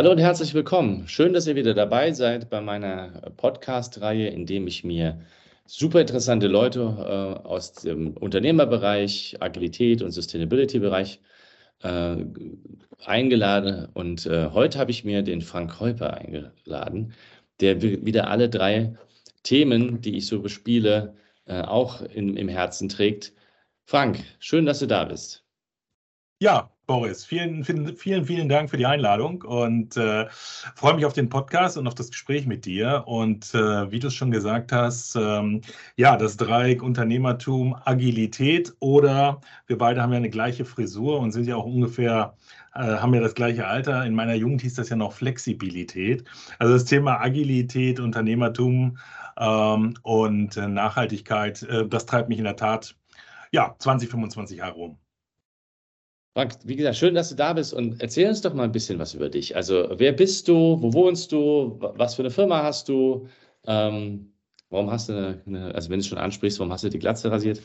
Hallo und herzlich willkommen. Schön, dass ihr wieder dabei seid bei meiner Podcast-Reihe, in dem ich mir super interessante Leute äh, aus dem Unternehmerbereich, Agilität und Sustainability-Bereich äh, eingeladen. Und äh, heute habe ich mir den Frank Heuper eingeladen, der wieder alle drei Themen, die ich so bespiele, äh, auch in, im Herzen trägt. Frank, schön, dass du da bist. Ja, Boris, vielen, vielen, vielen, Dank für die Einladung und äh, freue mich auf den Podcast und auf das Gespräch mit dir. Und äh, wie du es schon gesagt hast, ähm, ja, das Dreieck Unternehmertum, Agilität oder wir beide haben ja eine gleiche Frisur und sind ja auch ungefähr, äh, haben ja das gleiche Alter. In meiner Jugend hieß das ja noch Flexibilität. Also das Thema Agilität, Unternehmertum ähm, und äh, Nachhaltigkeit, äh, das treibt mich in der Tat ja 20, 25 Jahre rum. Frank, wie gesagt, schön, dass du da bist und erzähl uns doch mal ein bisschen was über dich. Also, wer bist du? Wo wohnst du? Was für eine Firma hast du? Ähm, warum hast du eine, eine, also wenn du es schon ansprichst, warum hast du die Glatze rasiert?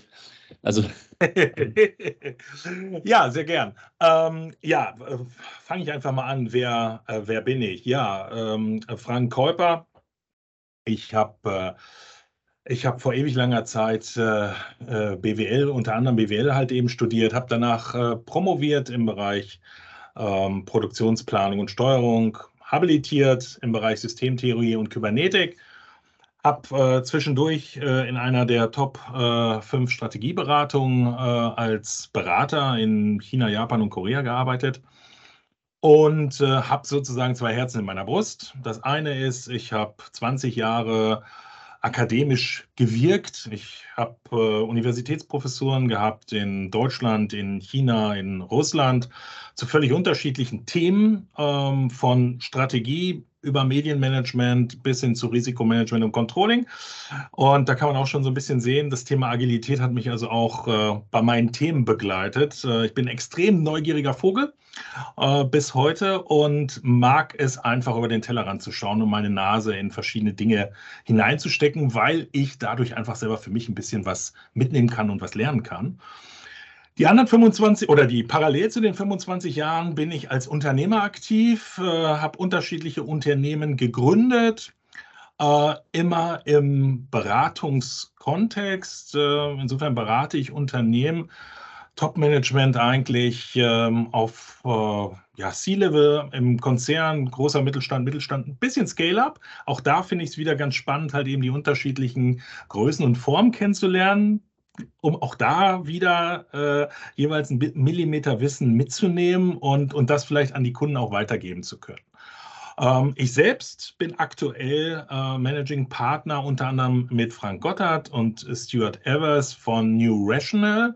Also. ja, sehr gern. Ähm, ja, äh, fange ich einfach mal an. Wer, äh, wer bin ich? Ja, ähm, Frank Käuper. Ich habe. Äh, ich habe vor ewig langer Zeit äh, äh BWL, unter anderem BWL halt eben studiert, habe danach äh, promoviert im Bereich ähm, Produktionsplanung und Steuerung, habilitiert im Bereich Systemtheorie und Kybernetik, habe äh, zwischendurch äh, in einer der Top 5 äh, Strategieberatungen als Berater in China, Japan und Korea gearbeitet und habe sozusagen zwei Herzen in meiner Brust. Das eine ist, ich habe 20 Jahre akademisch gewirkt. Ich habe äh, Universitätsprofessuren gehabt in Deutschland, in China, in Russland zu völlig unterschiedlichen Themen, ähm, von Strategie über Medienmanagement bis hin zu Risikomanagement und Controlling. Und da kann man auch schon so ein bisschen sehen, das Thema Agilität hat mich also auch äh, bei meinen Themen begleitet. Äh, ich bin ein extrem neugieriger Vogel äh, bis heute und mag es einfach über den Tellerrand zu schauen und meine Nase in verschiedene Dinge hineinzustecken, weil ich dadurch einfach selber für mich ein bisschen was mitnehmen kann und was lernen kann. Die anderen 25 oder die parallel zu den 25 Jahren bin ich als Unternehmer aktiv, äh, habe unterschiedliche Unternehmen gegründet, äh, immer im Beratungskontext. Äh, insofern berate ich Unternehmen Top-Management eigentlich ähm, auf äh, ja, C-Level im Konzern, großer Mittelstand, Mittelstand, ein bisschen Scale-up. Auch da finde ich es wieder ganz spannend, halt eben die unterschiedlichen Größen und Formen kennenzulernen, um auch da wieder äh, jeweils ein Millimeter Wissen mitzunehmen und, und das vielleicht an die Kunden auch weitergeben zu können. Ähm, ich selbst bin aktuell äh, Managing Partner unter anderem mit Frank Gotthardt und Stuart Evers von New Rational.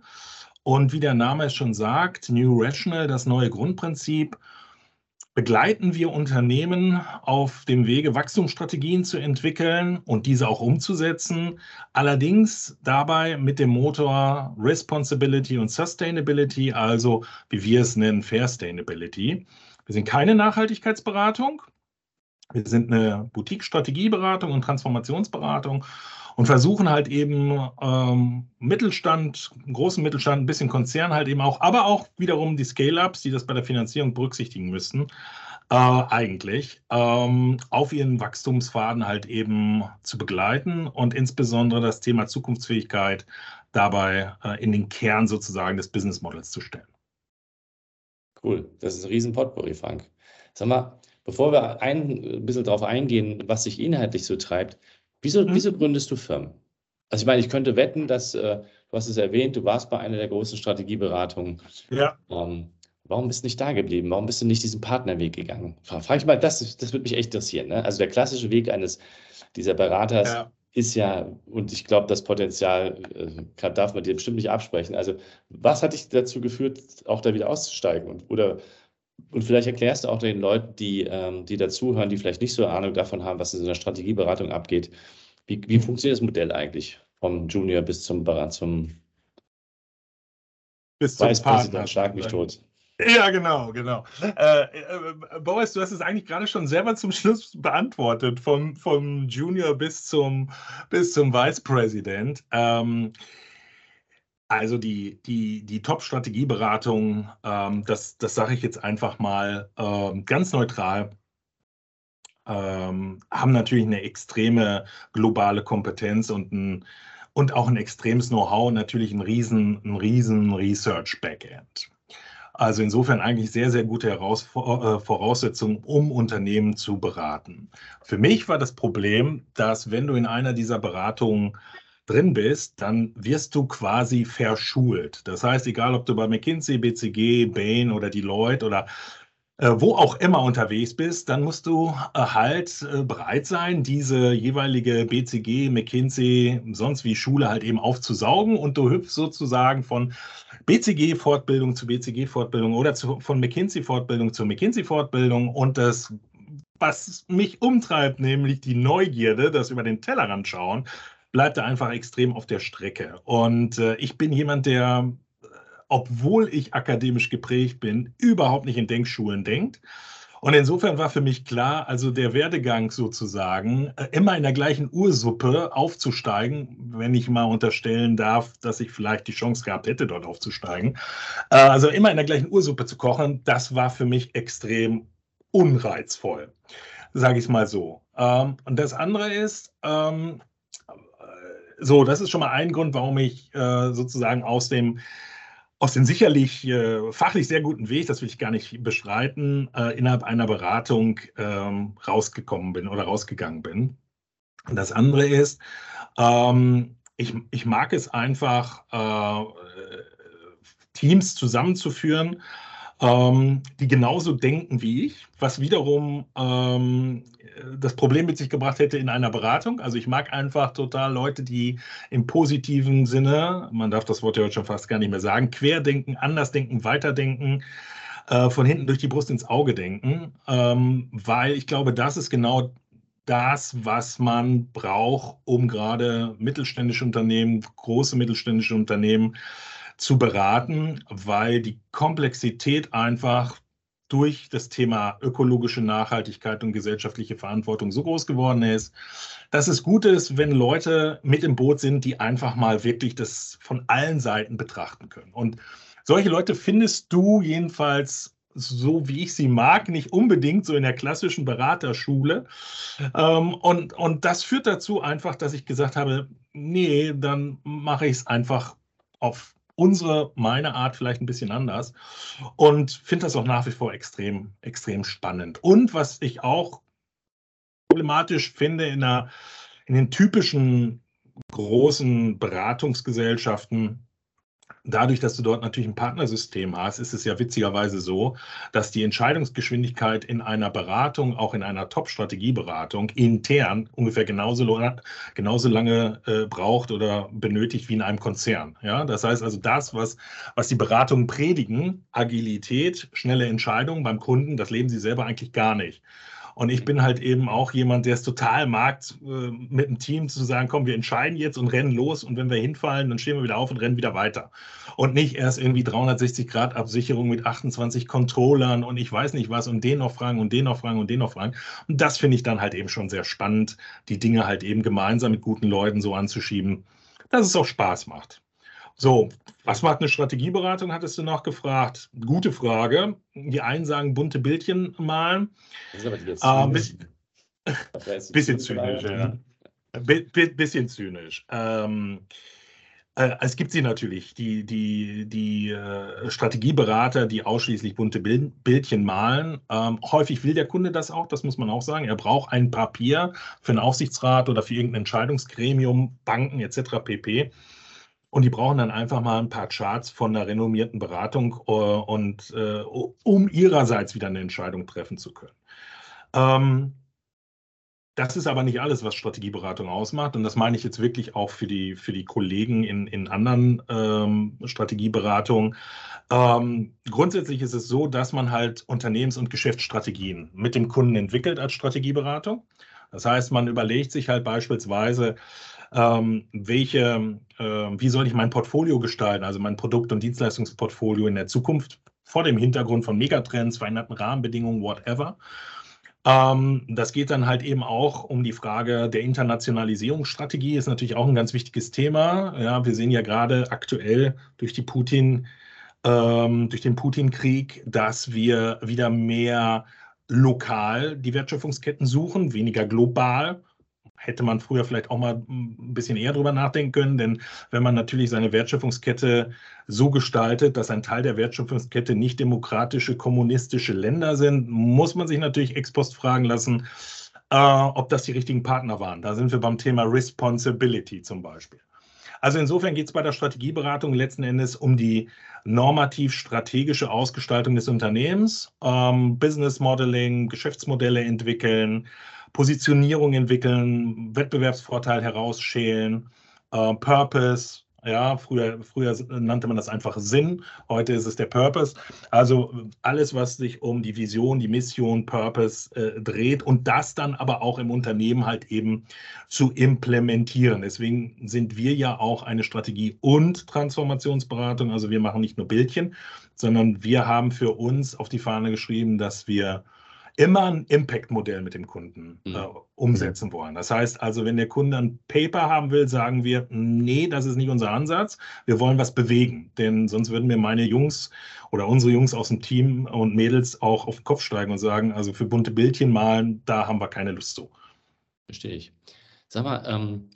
Und wie der Name es schon sagt, New Rational, das neue Grundprinzip, begleiten wir Unternehmen auf dem Wege, Wachstumsstrategien zu entwickeln und diese auch umzusetzen. Allerdings dabei mit dem Motor Responsibility und Sustainability, also wie wir es nennen, Fairstainability. Wir sind keine Nachhaltigkeitsberatung. Wir sind eine Boutique-Strategieberatung und Transformationsberatung und versuchen halt eben ähm, Mittelstand, großen Mittelstand, ein bisschen Konzern halt eben auch, aber auch wiederum die Scale-Ups, die das bei der Finanzierung berücksichtigen müssten, äh, eigentlich ähm, auf ihren Wachstumsfaden halt eben zu begleiten und insbesondere das Thema Zukunftsfähigkeit dabei äh, in den Kern sozusagen des Business Models zu stellen. Cool, das ist ein riesen Potpourri, Frank. Sag mal, bevor wir ein bisschen darauf eingehen, was sich inhaltlich so treibt, Wieso, mhm. wieso gründest du Firmen? Also ich meine, ich könnte wetten, dass, äh, du hast es erwähnt, du warst bei einer der großen Strategieberatungen. Ja. Ähm, warum bist du nicht da geblieben? Warum bist du nicht diesen Partnerweg gegangen? Frage ich mal, das, das würde mich echt interessieren. Ne? Also der klassische Weg eines dieser Beraters ja. ist ja, und ich glaube, das Potenzial äh, darf man dir bestimmt nicht absprechen. Also was hat dich dazu geführt, auch da wieder auszusteigen? Und, oder Und vielleicht erklärst du auch den Leuten, die, ähm, die dazuhören, die vielleicht nicht so eine Ahnung davon haben, was in so einer Strategieberatung abgeht. Wie, wie funktioniert das Modell eigentlich vom Junior bis zum, zum bis zum Vice Partner. Schlag mich tot. Ja, genau, genau. Äh, äh, Boris, du hast es eigentlich gerade schon selber zum Schluss beantwortet, vom, vom Junior bis zum, bis zum Vice President. Ähm, also die, die, die Top-Strategieberatung, ähm, das, das sage ich jetzt einfach mal ähm, ganz neutral, ähm, haben natürlich eine extreme globale Kompetenz und ein und auch ein extremes Know-how, natürlich ein riesen, ein riesen Research-Backend. Also insofern eigentlich sehr, sehr gute Heraus äh, Voraussetzungen, um Unternehmen zu beraten. Für mich war das Problem, dass wenn du in einer dieser Beratungen drin bist, dann wirst du quasi verschult. Das heißt, egal ob du bei McKinsey, BCG, Bain oder Deloitte oder äh, wo auch immer unterwegs bist, dann musst du äh, halt äh, bereit sein, diese jeweilige BCG, McKinsey, sonst wie Schule halt eben aufzusaugen und du hüpfst sozusagen von BCG-Fortbildung zu BCG-Fortbildung oder zu, von McKinsey-Fortbildung zu McKinsey-Fortbildung und das, was mich umtreibt, nämlich die Neugierde, das über den Tellerrand schauen, bleibt da einfach extrem auf der Strecke. Und äh, ich bin jemand, der obwohl ich akademisch geprägt bin, überhaupt nicht in Denkschulen denkt. Und insofern war für mich klar, also der Werdegang sozusagen, äh, immer in der gleichen Ursuppe aufzusteigen, wenn ich mal unterstellen darf, dass ich vielleicht die Chance gehabt hätte, dort aufzusteigen. Äh, also immer in der gleichen Ursuppe zu kochen, das war für mich extrem unreizvoll, sage ich mal so. Ähm, und das andere ist, ähm, äh, so, das ist schon mal ein Grund, warum ich sozusagen aus dem aus dem sicherlich äh, fachlich sehr guten Weg, das will ich gar nicht bestreiten, äh, innerhalb einer Beratung ähm, rausgekommen bin oder rausgegangen bin. Und das andere ist, ähm, ich, ich mag es einfach, äh, Teams zusammenzuführen, ähm, die genauso denken wie ich, was wiederum ähm, das Problem mit sich gebracht hätte in einer Beratung. Also ich mag einfach total Leute, die im positiven Sinne, man darf das Wort ja heute schon fast gar nicht mehr sagen, querdenken, andersdenken, weiterdenken, äh, von hinten durch die Brust ins Auge denken, ähm, weil ich glaube, das ist genau das, was man braucht, um gerade mittelständische Unternehmen, große mittelständische Unternehmen zu beraten, weil die Komplexität einfach durch das Thema ökologische Nachhaltigkeit und gesellschaftliche Verantwortung so groß geworden ist, dass es gut ist, wenn Leute mit im Boot sind, die einfach mal wirklich das von allen Seiten betrachten können. Und solche Leute findest du jedenfalls so wie ich sie mag, nicht unbedingt so in der klassischen Beraterschule. Ähm, und, und das führt dazu einfach, dass ich gesagt habe, nee, dann mache ich es einfach auf unsere, meine Art vielleicht ein bisschen anders und finde das auch nach wie vor extrem, extrem spannend. Und was ich auch problematisch finde in, einer, in den typischen großen Beratungsgesellschaften, dadurch, dass du dort natürlich ein Partnersystem hast, ist es ja witzigerweise so, dass die Entscheidungsgeschwindigkeit in einer Beratung, auch in einer Top-Strategieberatung, intern ungefähr genauso, genauso lange äh, braucht oder benötigt wie in einem Konzern. Ja? Das heißt also, das, was, was die Beratungen predigen, Agilität, schnelle Entscheidungen beim Kunden, das leben sie selber eigentlich gar nicht. Und ich bin halt eben auch jemand, der es total mag, äh, mit dem Team zu sagen, komm, wir entscheiden jetzt und rennen los und wenn wir hinfallen, dann stehen wir wieder auf und rennen wieder weiter. Und nicht erst irgendwie 360 Grad Absicherung mit 28 Controllern und ich weiß nicht was und den noch fragen und den noch fragen und den noch fragen. Und das finde ich dann halt eben schon sehr spannend, die Dinge halt eben gemeinsam mit guten Leuten so anzuschieben, dass es auch Spaß macht. So, was macht eine Strategieberatung, hattest du noch gefragt. Gute Frage. Die einen sagen bunte Bildchen malen. Das ist aber jetzt äh, bisschen, bisschen zynisch, ja. bisschen zynisch. Ähm, äh, es gibt sie natürlich, die, die, die äh, Strategieberater, die ausschließlich bunte Bild, Bildchen malen. Ähm, häufig will der Kunde das auch, das muss man auch sagen. Er braucht ein Papier für einen Aufsichtsrat oder für irgendein Entscheidungsgremium, Banken etc. pp. Und die brauchen dann einfach mal ein paar Charts von einer renommierten Beratung, äh, und, äh, um ihrerseits wieder eine Entscheidung treffen zu können. Ähm, Das ist aber nicht alles, was Strategieberatung ausmacht. Und das meine ich jetzt wirklich auch für die, für die Kollegen in, in anderen ähm, Strategieberatungen. Ähm, grundsätzlich ist es so, dass man halt Unternehmens- und Geschäftsstrategien mit dem Kunden entwickelt als Strategieberatung. Das heißt, man überlegt sich halt beispielsweise, ähm, welche, äh, wie soll ich mein Portfolio gestalten, also mein Produkt- und Dienstleistungsportfolio in der Zukunft vor dem Hintergrund von Megatrends, veränderten Rahmenbedingungen, whatever. Ähm, das geht dann halt eben auch um die Frage der Internationalisierungsstrategie, ist natürlich auch ein ganz wichtiges Thema. Ja, wir sehen ja gerade aktuell durch die Putin, ähm, durch den Putin-Krieg, dass wir wieder mehr lokal die Wertschöpfungsketten suchen, weniger global hätte man früher vielleicht auch mal ein bisschen eher drüber nachdenken können, denn wenn man natürlich seine Wertschöpfungskette so gestaltet, dass ein Teil der Wertschöpfungskette nicht demokratische, kommunistische Länder sind, muss man sich natürlich ex post fragen lassen, äh, ob das die richtigen Partner waren. Da sind wir beim Thema Responsibility zum Beispiel. Also insofern geht es bei der Strategieberatung letzten Endes um die normativ-strategische Ausgestaltung des Unternehmens, ähm, Business Modeling, Geschäftsmodelle entwickeln, Positionierung entwickeln, Wettbewerbsvorteil herausschälen, äh, Purpose. Ja, früher, früher nannte man das einfach Sinn, heute ist es der Purpose. Also alles, was sich um die Vision, die Mission, Purpose äh, dreht und das dann aber auch im Unternehmen halt eben zu implementieren. Deswegen sind wir ja auch eine Strategie- und Transformationsberatung. Also wir machen nicht nur Bildchen, sondern wir haben für uns auf die Fahne geschrieben, dass wir immer ein Impact-Modell mit dem Kunden mhm. äh, umsetzen wollen. Das heißt also, wenn der Kunde ein Paper haben will, sagen wir, nee, das ist nicht unser Ansatz. Wir wollen was bewegen, denn sonst würden mir meine Jungs oder unsere Jungs aus dem Team und Mädels auch auf den Kopf steigen und sagen, also für bunte Bildchen malen, da haben wir keine Lust zu. Verstehe ich. Sag mal, ähm,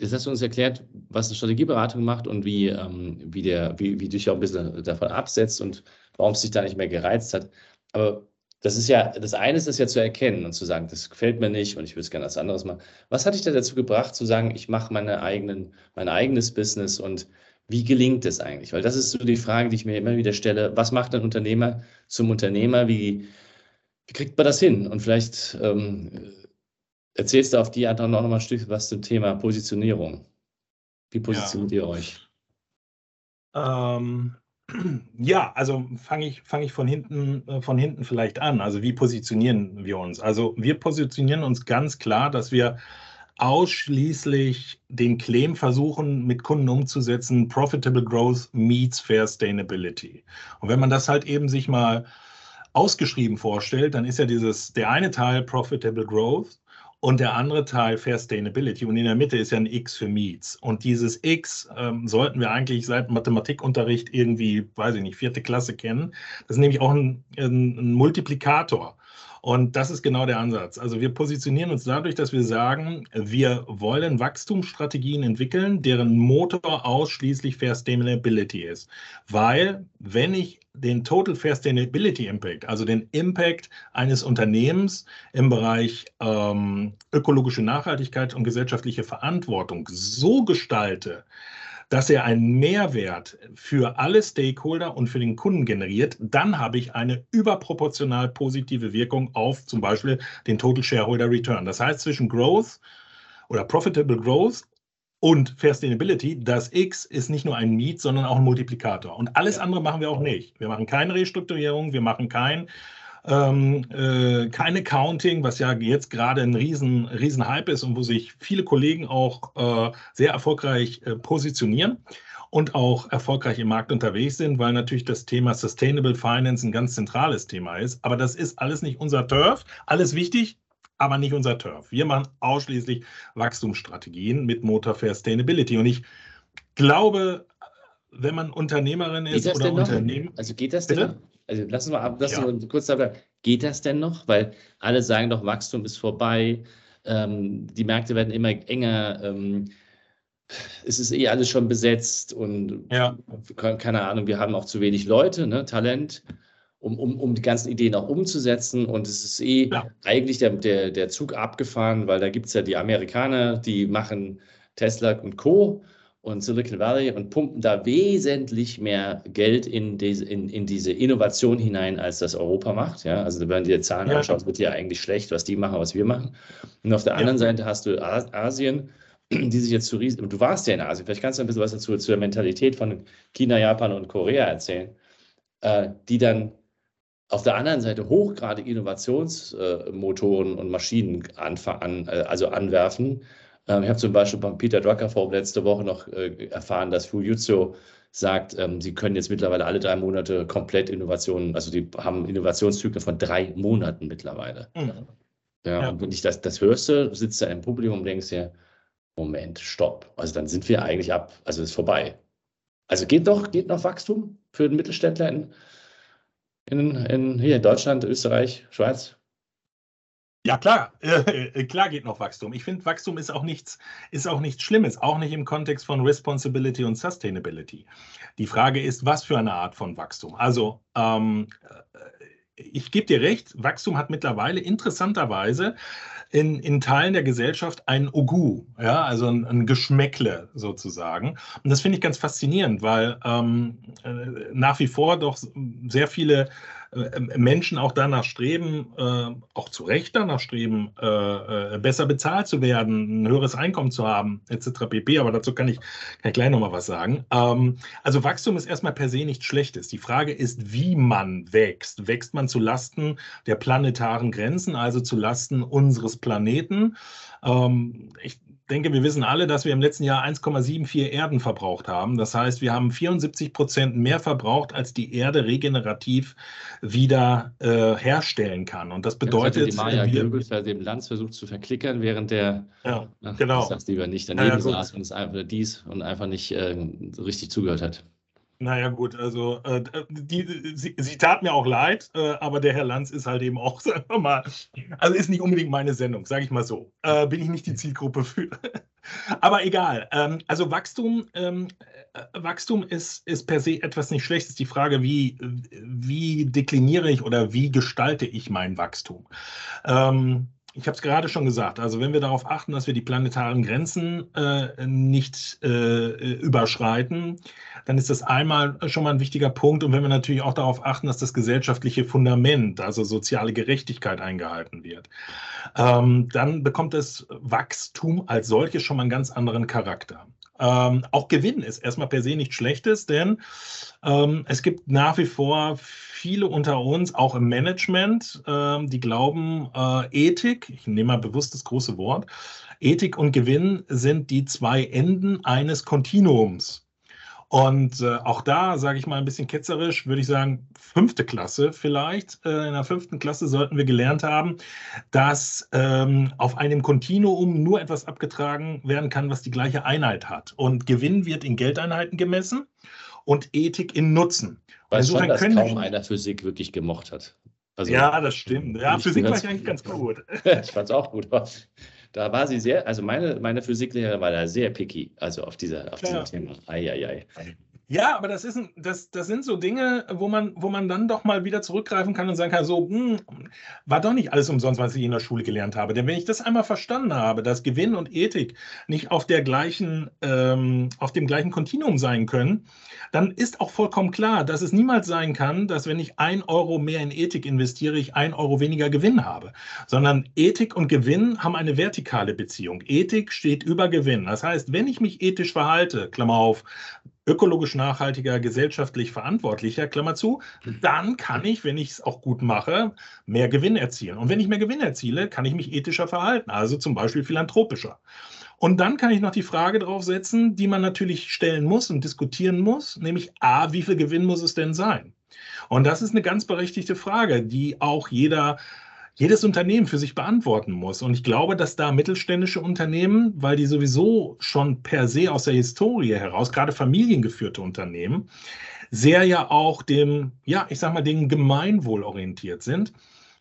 Jetzt hast du uns erklärt, was eine Strategieberatung macht und wie, ähm, wie, der, wie, wie du dich auch ein bisschen davon absetzt und warum es dich da nicht mehr gereizt hat. Aber das ist ja, das eine ist das ja zu erkennen und zu sagen, das gefällt mir nicht und ich würde es gerne als anderes machen. Was hat dich da dazu gebracht, zu sagen, ich mache meine eigenen, mein eigenes Business und wie gelingt es eigentlich? Weil das ist so die Frage, die ich mir immer wieder stelle. Was macht ein Unternehmer zum Unternehmer? Wie, wie kriegt man das hin? Und vielleicht ähm, erzählst du auf die Art auch noch mal ein Stück was zum Thema Positionierung. Wie positioniert ja. ihr euch? Ähm, ja, also fange ich, fang ich von, hinten, äh, von hinten vielleicht an. Also wie positionieren wir uns? Also wir positionieren uns ganz klar, dass wir ausschließlich den Claim versuchen, mit Kunden umzusetzen, Profitable Growth meets Fair Sustainability. Und wenn man das halt eben sich mal ausgeschrieben vorstellt, dann ist ja dieses, der eine Teil Profitable Growth und der andere Teil Fair Sustainability. Und in der Mitte ist ja ein X für Meets. Und dieses X ähm, sollten wir eigentlich seit Mathematikunterricht irgendwie, weiß ich nicht, vierte Klasse kennen. Das ist nämlich auch ein, ein, ein Multiplikator. Und das ist genau der Ansatz. Also wir positionieren uns dadurch, dass wir sagen, wir wollen Wachstumsstrategien entwickeln, deren Motor ausschließlich Fair Sustainability ist. Weil wenn ich den Total Fair Sustainability Impact, also den Impact eines Unternehmens im Bereich ähm, ökologische Nachhaltigkeit und gesellschaftliche Verantwortung so gestalte, dass er einen Mehrwert für alle Stakeholder und für den Kunden generiert, dann habe ich eine überproportional positive Wirkung auf zum Beispiel den Total Shareholder Return. Das heißt, zwischen Growth oder Profitable Growth und Fair Sustainability, das X ist nicht nur ein Miet, sondern auch ein Multiplikator. Und alles andere machen wir auch nicht. Wir machen keine Restrukturierung, wir machen kein, ähm, äh, kein Accounting, was ja jetzt gerade ein riesen, riesen Hype ist und wo sich viele Kollegen auch äh, sehr erfolgreich äh, positionieren und auch erfolgreich im Markt unterwegs sind, weil natürlich das Thema Sustainable Finance ein ganz zentrales Thema ist. Aber das ist alles nicht unser Turf. Alles wichtig, aber nicht unser Turf. Wir machen ausschließlich Wachstumsstrategien mit Motor Fair Sustainability. Und ich glaube, wenn man Unternehmerin ist oder Unternehmen. Also geht das denn noch? Also lass uns mal ab, lass ja. uns kurz da bleiben. Geht das denn noch? Weil alle sagen doch, Wachstum ist vorbei, ähm, die Märkte werden immer enger, ähm, es ist eh alles schon besetzt und ja. keine Ahnung, wir haben auch zu wenig Leute, ne, Talent um, um, um die ganzen Ideen auch umzusetzen. Und es ist eh ja. eigentlich der, der, der Zug abgefahren, weil da gibt es ja die Amerikaner, die machen Tesla und Co. und Silicon Valley und pumpen da wesentlich mehr Geld in diese, in, in diese Innovation hinein, als das Europa macht. Ja? Also wenn man dir Zahlen ja. anschaut, wird ja eigentlich schlecht, was die machen, was wir machen. Und auf der ja. anderen Seite hast du Asien, die sich jetzt zu riesen. Du warst ja in Asien, vielleicht kannst du ein bisschen was dazu zur Mentalität von China, Japan und Korea erzählen, äh, die dann auf der anderen Seite hochgradig Innovationsmotoren äh, und Maschinen an, äh, also anwerfen ähm, ich habe zum Beispiel von Peter Drucker vor letzte Woche noch äh, erfahren, dass Fujitsu sagt, ähm, sie können jetzt mittlerweile alle drei Monate komplett Innovationen, also die haben Innovationszyklen von drei Monaten mittlerweile. Mhm. Ja, ja, und wenn ich das, das hörst, du sitzt da im Publikum und denkst dir, Moment, stopp. Also dann sind wir eigentlich ab, also ist vorbei. Also geht doch, geht noch Wachstum für den Mittelständler in, in, in hier in Deutschland, Österreich, Schweiz? Ja, klar, äh, klar geht noch Wachstum. Ich finde, Wachstum ist auch nichts, ist auch nichts Schlimmes, auch nicht im Kontext von Responsibility und Sustainability. Die Frage ist, was für eine Art von Wachstum? Also, ähm, äh, ich gebe dir recht, Wachstum hat mittlerweile interessanterweise in, in Teilen der Gesellschaft ein Ogu, ja, also ein, ein Geschmäckle sozusagen. Und das finde ich ganz faszinierend, weil ähm, äh, nach wie vor doch sehr viele äh, Menschen auch danach streben, äh, auch zu Recht danach streben, äh, besser bezahlt zu werden, ein höheres Einkommen zu haben, etc. pp. Aber dazu kann ich, kann ich gleich nochmal was sagen. Ähm, also Wachstum ist erstmal per se nichts Schlechtes. Die Frage ist, wie man wächst. Wächst man zu Lasten der planetaren Grenzen, also zu Lasten unseres Planeten? Ähm, ich denke, wir wissen alle, dass wir im letzten Jahr 1,74 Erden verbraucht haben. Das heißt, wir haben 74 Prozent mehr verbraucht, als die Erde regenerativ wieder äh, herstellen kann. Und das bedeutet. Ja, die Maya bei dem Lanz versucht zu verklickern, während der. Ja, ach, genau. Ich sag's lieber nicht, daneben ja, saß und es einfach dies und einfach nicht äh, richtig zugehört hat. Naja, gut, also äh, die, sie, sie, tat mir auch leid, äh, aber der Herr Lanz ist halt eben auch, sagen wir mal, also ist nicht unbedingt meine Sendung, sage ich mal so. Äh, bin ich nicht die Zielgruppe für. aber egal. Ähm, also Wachstum, ähm, äh, Wachstum ist, ist per se etwas nicht Schlechtes. Die Frage, wie, wie dekliniere ich oder wie gestalte ich mein Wachstum? Ähm, ich habe es gerade schon gesagt, also wenn wir darauf achten, dass wir die planetaren Grenzen äh, nicht äh, überschreiten, dann ist das einmal schon mal ein wichtiger Punkt. Und wenn wir natürlich auch darauf achten, dass das gesellschaftliche Fundament, also soziale Gerechtigkeit eingehalten wird, ähm, dann bekommt das Wachstum als solches schon mal einen ganz anderen Charakter. Ähm, auch Gewinn ist erstmal per se nichts Schlechtes, denn ähm, es gibt nach wie vor viele unter uns, auch im Management, äh, die glauben, äh, Ethik, ich nehme mal bewusst das große Wort, Ethik und Gewinn sind die zwei Enden eines Kontinuums. Und äh, auch da, sage ich mal ein bisschen ketzerisch, würde ich sagen, fünfte Klasse vielleicht. Äh, in der fünften Klasse sollten wir gelernt haben, dass ähm, auf einem Kontinuum nur etwas abgetragen werden kann, was die gleiche Einheit hat. Und Gewinn wird in Geldeinheiten gemessen und Ethik in Nutzen. Weiß schon, dass kaum einer Physik wirklich gemocht hat. Also, ja, das stimmt. Ja, Physik war ich eigentlich ganz gut. ich fand es auch gut. Da war sie sehr, also meine, meine Physiklehrerin war da sehr picky, also auf, dieser, auf ja. diesem Thema. Eieiei. Ja, aber das, ist ein, das, das sind so Dinge, wo man, wo man dann doch mal wieder zurückgreifen kann und sagen kann, so, hm, war doch nicht alles umsonst, was ich in der Schule gelernt habe. Denn wenn ich das einmal verstanden habe, dass Gewinn und Ethik nicht auf, der gleichen, ähm, auf dem gleichen Kontinuum sein können, dann ist auch vollkommen klar, dass es niemals sein kann, dass wenn ich ein Euro mehr in Ethik investiere, ich ein Euro weniger Gewinn habe. Sondern Ethik und Gewinn haben eine vertikale Beziehung. Ethik steht über Gewinn. Das heißt, wenn ich mich ethisch verhalte, Klammer auf, ökologisch nachhaltiger, gesellschaftlich verantwortlicher, Klammer zu, dann kann ich, wenn ich es auch gut mache, mehr Gewinn erzielen. Und wenn ich mehr Gewinn erziele, kann ich mich ethischer verhalten, also zum Beispiel philanthropischer. Und dann kann ich noch die Frage draufsetzen, die man natürlich stellen muss und diskutieren muss, nämlich A, wie viel Gewinn muss es denn sein? Und das ist eine ganz berechtigte Frage, die auch jeder jedes Unternehmen für sich beantworten muss. Und ich glaube, dass da mittelständische Unternehmen, weil die sowieso schon per se aus der Historie heraus, gerade familiengeführte Unternehmen, sehr ja auch dem, ja, ich sag mal, dem Gemeinwohl orientiert sind,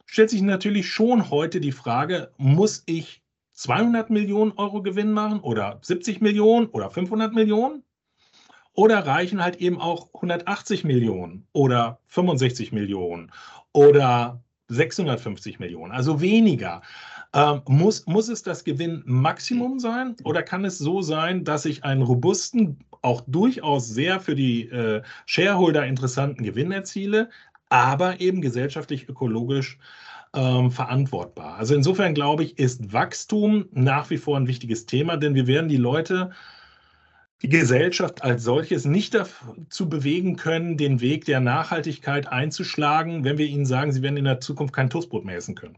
stellt sich natürlich schon heute die Frage, muss ich 200 Millionen Euro Gewinn machen oder 70 Millionen oder 500 Millionen? Oder reichen halt eben auch 180 Millionen oder 65 Millionen oder 650 Millionen, also weniger. Ähm, muss, muss es das Gewinnmaximum sein oder kann es so sein, dass ich einen robusten, auch durchaus sehr für die äh, Shareholder interessanten Gewinn erziele, aber eben gesellschaftlich, ökologisch ähm, verantwortbar. Also insofern glaube ich, ist Wachstum nach wie vor ein wichtiges Thema, denn wir werden die Leute die Gesellschaft als solches nicht dazu bewegen können, den Weg der Nachhaltigkeit einzuschlagen, wenn wir ihnen sagen, sie werden in der Zukunft kein Toastbrot mehr essen können.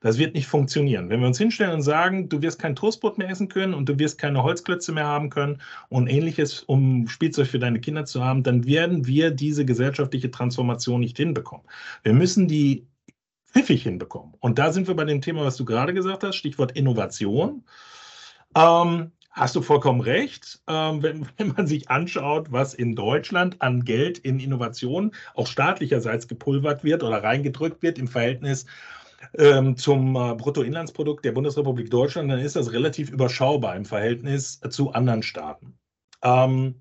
Das wird nicht funktionieren. Wenn wir uns hinstellen und sagen, du wirst kein Toastbrot mehr essen können und du wirst keine Holzklötze mehr haben können und ähnliches, um Spielzeug für deine Kinder zu haben, dann werden wir diese gesellschaftliche Transformation nicht hinbekommen. Wir müssen die pfiffig hinbekommen. Und da sind wir bei dem Thema, was du gerade gesagt hast, Stichwort Innovation. Ähm, Hast du vollkommen recht. Ähm, wenn, wenn, man sich anschaut, was in Deutschland an Geld in Innovation auch staatlicherseits gepulvert wird oder reingedrückt wird im Verhältnis ähm, zum äh, Bruttoinlandsprodukt der Bundesrepublik Deutschland, dann ist das relativ überschaubar im Verhältnis zu anderen Staaten. Ähm,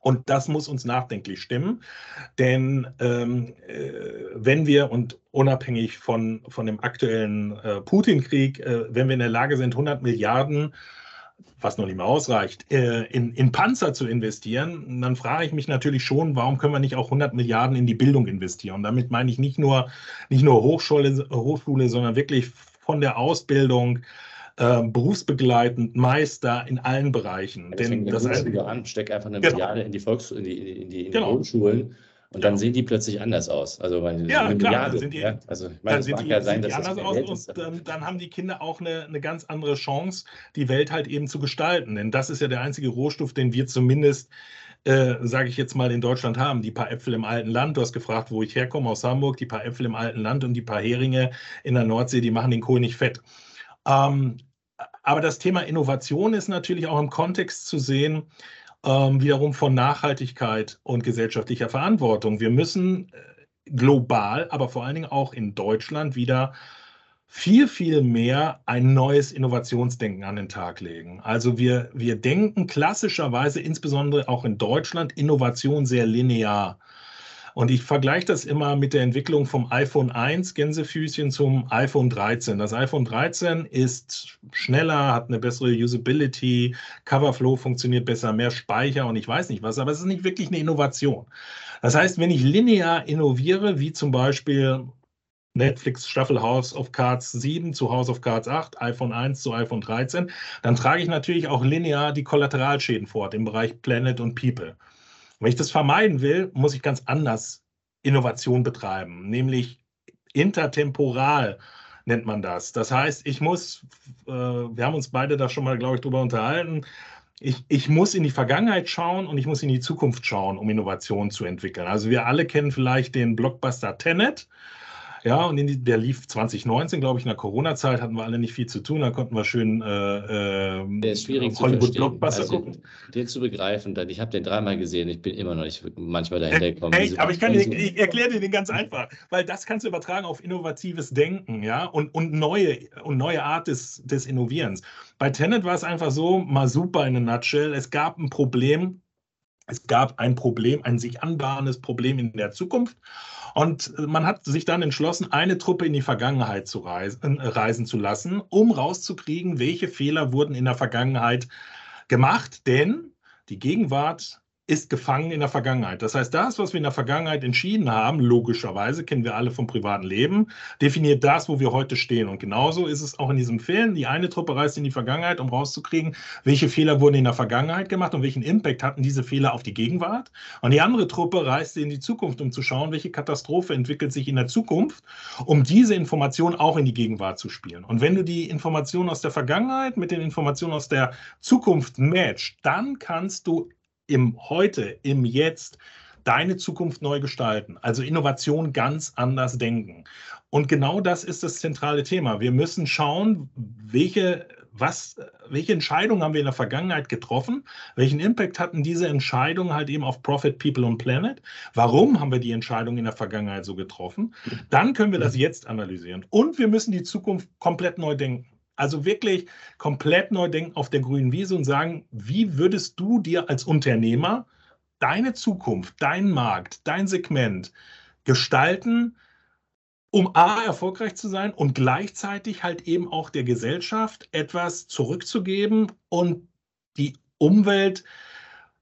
und das muss uns nachdenklich stimmen, denn ähm, äh, wenn wir und unabhängig von, von dem aktuellen äh, Putin-Krieg, äh, wenn wir in der Lage sind, 100 Milliarden was noch nicht mehr ausreicht, äh, in, in Panzer zu investieren, dann frage ich mich natürlich schon, warum können wir nicht auch 100 Milliarden in die Bildung investieren? Und damit meine ich nicht nur, nicht nur Hochschule, Hochschule, sondern wirklich von der Ausbildung, äh, berufsbegleitend, Meister in allen Bereichen. Ja, Denn das an, steck einfach eine genau. Milliarde in die Volks in die, in die, in die genau. Grundschulen und dann sehen die plötzlich anders aus. Also meine, ja, klar, Milliarde, dann sind die, ja? also, ich meine, dann sind ja sein, dass anders aus und dann, dann, haben die Kinder auch eine, eine ganz andere Chance, die Welt halt eben zu gestalten. Denn das ist ja der einzige Rohstoff, den wir zumindest äh, sage ich jetzt mal, in Deutschland haben. Die paar Äpfel im alten Land, du hast gefragt, wo ich herkomme, aus Hamburg, die paar Äpfel im alten Land und die paar Heringe in der Nordsee, die machen den Kohl nicht fett. Ähm, aber das Thema Innovation ist natürlich auch im Kontext zu sehen, ähm, wiederum von Nachhaltigkeit und gesellschaftlicher Verantwortung. Wir müssen äh, global, aber vor allen Dingen auch in Deutschland wieder viel, viel mehr ein neues Innovationsdenken an den Tag legen. Also wir, wir denken klassischerweise, insbesondere auch in Deutschland, Innovation sehr linear. Und ich vergleiche das immer mit der Entwicklung vom iPhone 1 Gänsefüßchen zum iPhone 13. Das iPhone 13 ist schneller, hat eine bessere Usability, Coverflow funktioniert besser, mehr Speicher und ich weiß nicht was, aber es ist nicht wirklich eine Innovation. Das heißt, wenn ich linear innoviere, wie zum Beispiel Netflix Staffel House of Cards 7 zu House of Cards 8, iPhone 1 zu iPhone 13, dann trage ich natürlich auch linear die Kollateralschäden fort im Bereich Planet und People. Wenn ich das vermeiden will, muss ich ganz anders Innovation betreiben, nämlich intertemporal nennt man das. Das heißt, ich muss, äh, wir haben uns beide da schon mal, glaube ich, drüber unterhalten, ich, ich, muss in die Vergangenheit schauen und ich muss in die Zukunft schauen, um Innovationen zu entwickeln. Also wir alle kennen vielleicht den Blockbuster Tenet. Ja, und die, der lief 2019, glaube ich, in der Corona-Zeit hatten wir alle nicht viel zu tun, da konnten wir schön äh, äh, der ist schwierig Hollywood Blockbuster also, gucken. Den zu begreifen, dann, ich habe den dreimal gesehen, ich bin immer noch nicht manchmal dahinter gekommen. Hey, aber ich, ich erkläre dir den ganz einfach, weil das kannst du übertragen auf innovatives Denken, ja, und, und neue und neue Art des, des Innovierens. Bei Tenet war es einfach so, mal super in a nutshell, es gab ein Problem, es gab ein Problem, ein sich anbahnendes Problem in der Zukunft. Und man hat sich dann entschlossen, eine Truppe in die Vergangenheit zu reisen, äh, reisen zu lassen, um rauszukriegen, welche Fehler wurden in der Vergangenheit gemacht. Denn die Gegenwart ist gefangen in der Vergangenheit. Das heißt, das, was wir in der Vergangenheit entschieden haben, logischerweise kennen wir alle vom privaten Leben, definiert das, wo wir heute stehen. Und genauso ist es auch in diesem Film. Die eine Truppe reist in die Vergangenheit, um rauszukriegen, welche Fehler wurden in der Vergangenheit gemacht und welchen Impact hatten diese Fehler auf die Gegenwart. Und die andere Truppe reist in die Zukunft, um zu schauen, welche Katastrophe entwickelt sich in der Zukunft, um diese Information auch in die Gegenwart zu spielen. Und wenn du die Informationen aus der Vergangenheit mit den Informationen aus der Zukunft matchst, dann kannst du im Heute, im Jetzt deine Zukunft neu gestalten. Also Innovation ganz anders denken. Und genau das ist das zentrale Thema. Wir müssen schauen, welche, was, welche Entscheidungen haben wir in der Vergangenheit getroffen? Welchen Impact hatten diese Entscheidungen halt eben auf Profit, People und Planet? Warum haben wir die Entscheidungen in der Vergangenheit so getroffen? Dann können wir das jetzt analysieren. Und wir müssen die Zukunft komplett neu denken. Also wirklich komplett neu denken auf der grünen Wiese und sagen, wie würdest du dir als Unternehmer deine Zukunft, deinen Markt, dein Segment gestalten, um A, erfolgreich zu sein und gleichzeitig halt eben auch der Gesellschaft etwas zurückzugeben und die Umwelt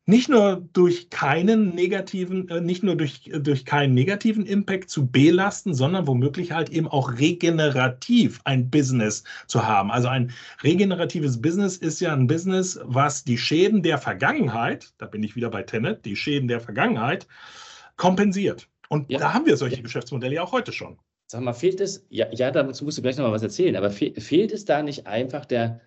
nicht nur durch keinen negativen, äh, nicht nur durch, durch keinen negativen Impact zu belasten, sondern womöglich halt eben auch regenerativ ein Business zu haben. Also ein regeneratives Business ist ja ein Business, was die Schäden der Vergangenheit, da bin ich wieder bei Tenet, die Schäden der Vergangenheit kompensiert. Und ja. da haben wir solche ja. Geschäftsmodelle ja auch heute schon. Sag mal, fehlt es, ja, ja dazu musst du gleich noch mal was erzählen, aber fe fehlt es da nicht einfach der,